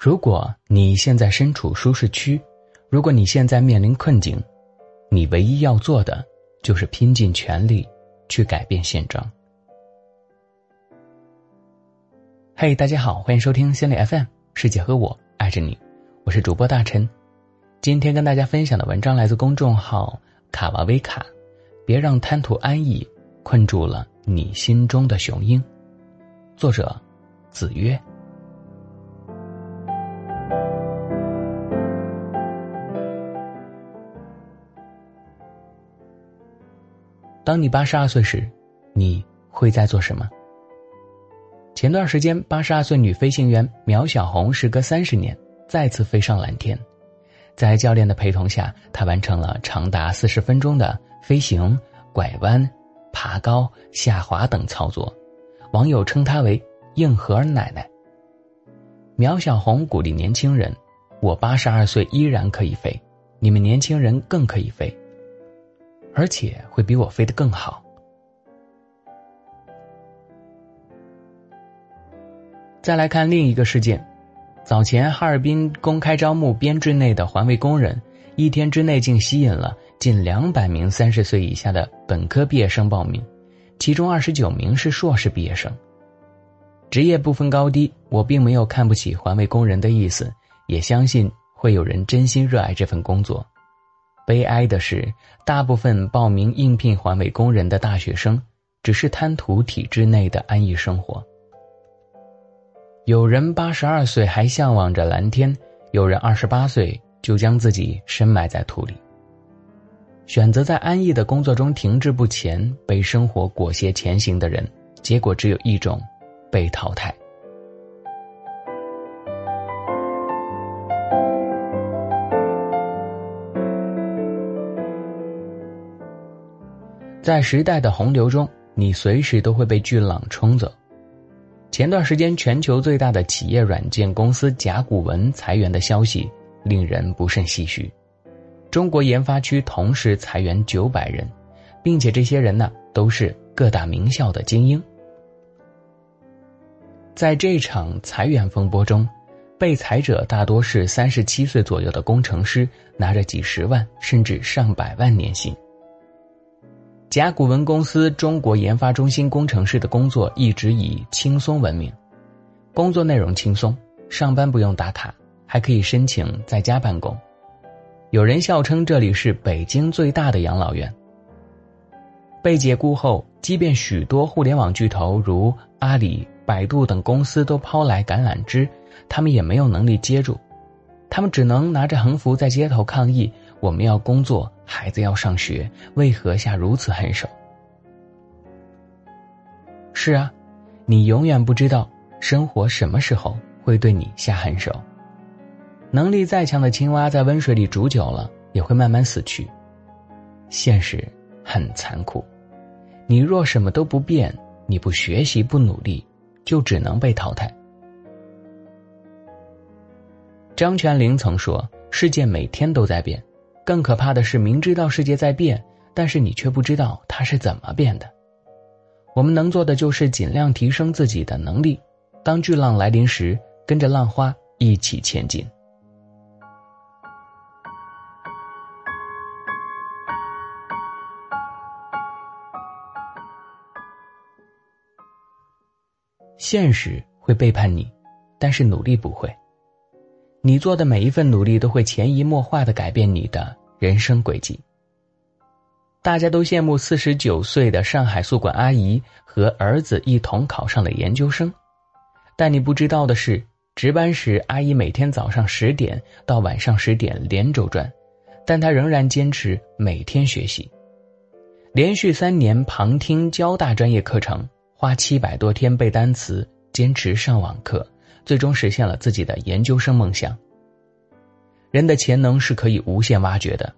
如果你现在身处舒适区，如果你现在面临困境，你唯一要做的就是拼尽全力去改变现状。嘿，大家好，欢迎收听心理 FM，世界和我爱着你，我是主播大陈。今天跟大家分享的文章来自公众号卡瓦维卡，别让贪图安逸困住了你心中的雄鹰。作者：子曰。当你八十二岁时，你会在做什么？前段时间，八十二岁女飞行员苗小红时隔三十年再次飞上蓝天，在教练的陪同下，她完成了长达四十分钟的飞行、拐弯、爬高、下滑等操作。网友称她为“硬核奶奶”。苗小红鼓励年轻人：“我八十二岁依然可以飞，你们年轻人更可以飞。”而且会比我飞得更好。再来看另一个事件，早前哈尔滨公开招募编制内的环卫工人，一天之内竟吸引了近两百名三十岁以下的本科毕业生报名，其中二十九名是硕士毕业生。职业不分高低，我并没有看不起环卫工人的意思，也相信会有人真心热爱这份工作。悲哀的是，大部分报名应聘环卫工人的大学生，只是贪图体制内的安逸生活。有人八十二岁还向往着蓝天，有人二十八岁就将自己深埋在土里。选择在安逸的工作中停滞不前，被生活裹挟前行的人，结果只有一种：被淘汰。在时代的洪流中，你随时都会被巨浪冲走。前段时间，全球最大的企业软件公司甲骨文裁员的消息令人不胜唏嘘。中国研发区同时裁员九百人，并且这些人呢都是各大名校的精英。在这场裁员风波中，被裁者大多是三十七岁左右的工程师，拿着几十万甚至上百万年薪。甲骨文公司中国研发中心工程师的工作一直以轻松闻名，工作内容轻松，上班不用打卡，还可以申请在家办公。有人笑称这里是北京最大的养老院。被解雇后，即便许多互联网巨头如阿里、百度等公司都抛来橄榄枝，他们也没有能力接住，他们只能拿着横幅在街头抗议。我们要工作，孩子要上学，为何下如此狠手？是啊，你永远不知道生活什么时候会对你下狠手。能力再强的青蛙，在温水里煮久了，也会慢慢死去。现实很残酷，你若什么都不变，你不学习不努力，就只能被淘汰。张泉灵曾说：“世界每天都在变。”更可怕的是，明知道世界在变，但是你却不知道它是怎么变的。我们能做的就是尽量提升自己的能力，当巨浪来临时，跟着浪花一起前进。现实会背叛你，但是努力不会。你做的每一份努力都会潜移默化的改变你的人生轨迹。大家都羡慕四十九岁的上海宿管阿姨和儿子一同考上了研究生，但你不知道的是，值班时阿姨每天早上十点到晚上十点连轴转，但她仍然坚持每天学习，连续三年旁听交大专业课程，花七百多天背单词，坚持上网课。最终实现了自己的研究生梦想。人的潜能是可以无限挖掘的。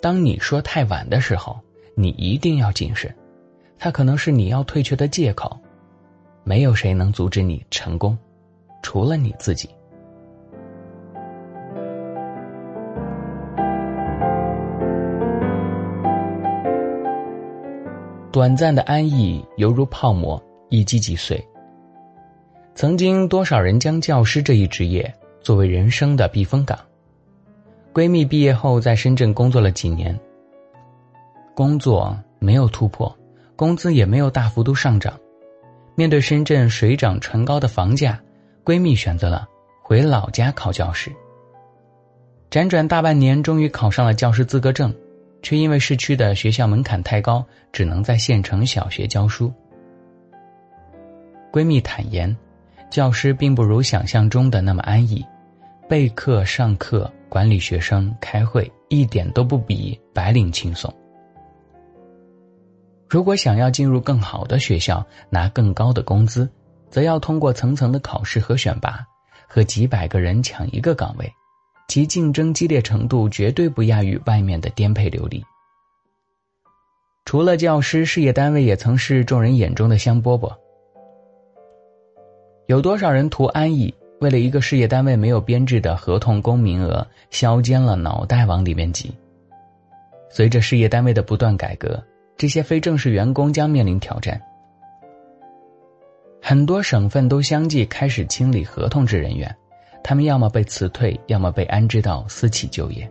当你说太晚的时候，你一定要谨慎，它可能是你要退却的借口。没有谁能阻止你成功，除了你自己。短暂的安逸犹如泡沫，一击即碎。曾经多少人将教师这一职业作为人生的避风港。闺蜜毕业后在深圳工作了几年，工作没有突破，工资也没有大幅度上涨。面对深圳水涨船高的房价，闺蜜选择了回老家考教师。辗转大半年，终于考上了教师资格证，却因为市区的学校门槛太高，只能在县城小学教书。闺蜜坦言，教师并不如想象中的那么安逸，备课、上课、管理学生、开会，一点都不比白领轻松。如果想要进入更好的学校，拿更高的工资，则要通过层层的考试和选拔，和几百个人抢一个岗位，其竞争激烈程度绝对不亚于外面的颠沛流离。除了教师，事业单位也曾是众人眼中的香饽饽。有多少人图安逸，为了一个事业单位没有编制的合同工名额，削尖了脑袋往里面挤？随着事业单位的不断改革。这些非正式员工将面临挑战。很多省份都相继开始清理合同制人员，他们要么被辞退，要么被安置到私企就业。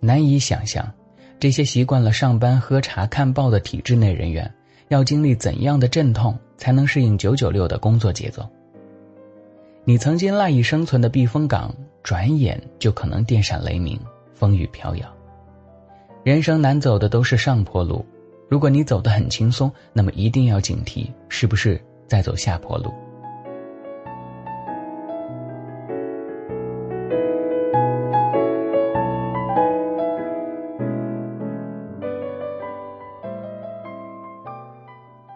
难以想象，这些习惯了上班喝茶看报的体制内人员，要经历怎样的阵痛，才能适应九九六的工作节奏？你曾经赖以生存的避风港，转眼就可能电闪雷鸣，风雨飘摇。人生难走的都是上坡路，如果你走得很轻松，那么一定要警惕，是不是在走下坡路？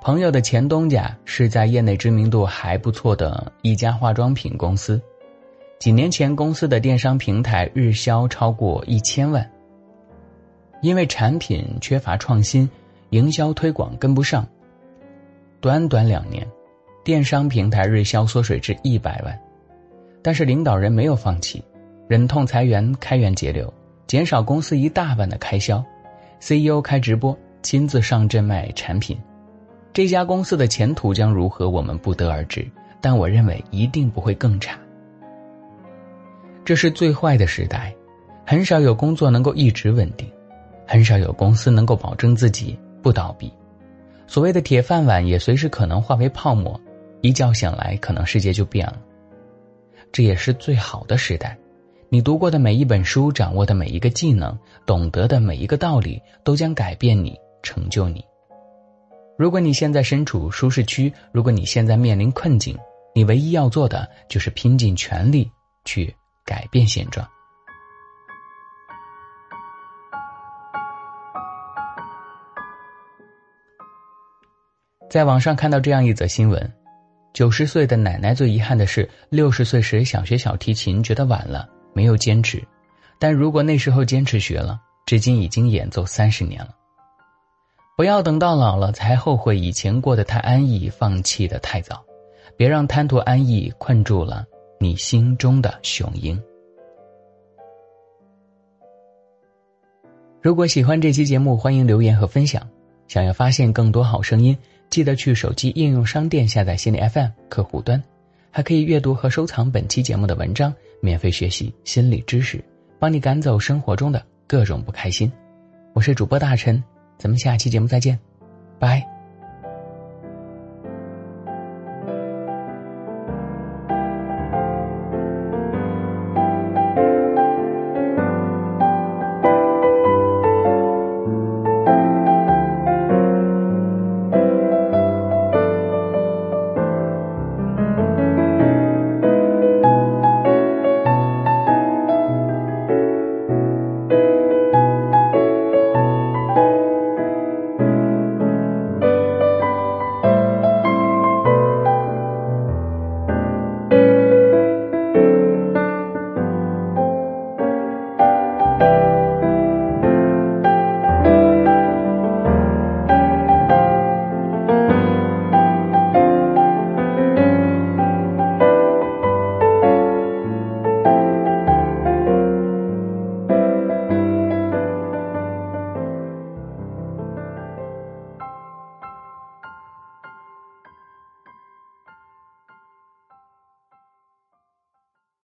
朋友的前东家是在业内知名度还不错的一家化妆品公司，几年前公司的电商平台日销超过一千万。因为产品缺乏创新，营销推广跟不上。短短两年，电商平台日销缩水至一百万，但是领导人没有放弃，忍痛裁员、开源节流，减少公司一大半的开销。CEO 开直播，亲自上阵卖产品。这家公司的前途将如何，我们不得而知，但我认为一定不会更差。这是最坏的时代，很少有工作能够一直稳定。很少有公司能够保证自己不倒闭，所谓的铁饭碗也随时可能化为泡沫，一觉醒来可能世界就变了。这也是最好的时代，你读过的每一本书，掌握的每一个技能，懂得的每一个道理，都将改变你，成就你。如果你现在身处舒适区，如果你现在面临困境，你唯一要做的就是拼尽全力去改变现状。在网上看到这样一则新闻：九十岁的奶奶最遗憾的是，六十岁时想学小提琴，觉得晚了，没有坚持。但如果那时候坚持学了，至今已经演奏三十年了。不要等到老了才后悔以前过得太安逸，放弃的太早。别让贪图安逸困住了你心中的雄鹰。如果喜欢这期节目，欢迎留言和分享。想要发现更多好声音。记得去手机应用商店下载心理 FM 客户端，还可以阅读和收藏本期节目的文章，免费学习心理知识，帮你赶走生活中的各种不开心。我是主播大陈，咱们下期节目再见，拜。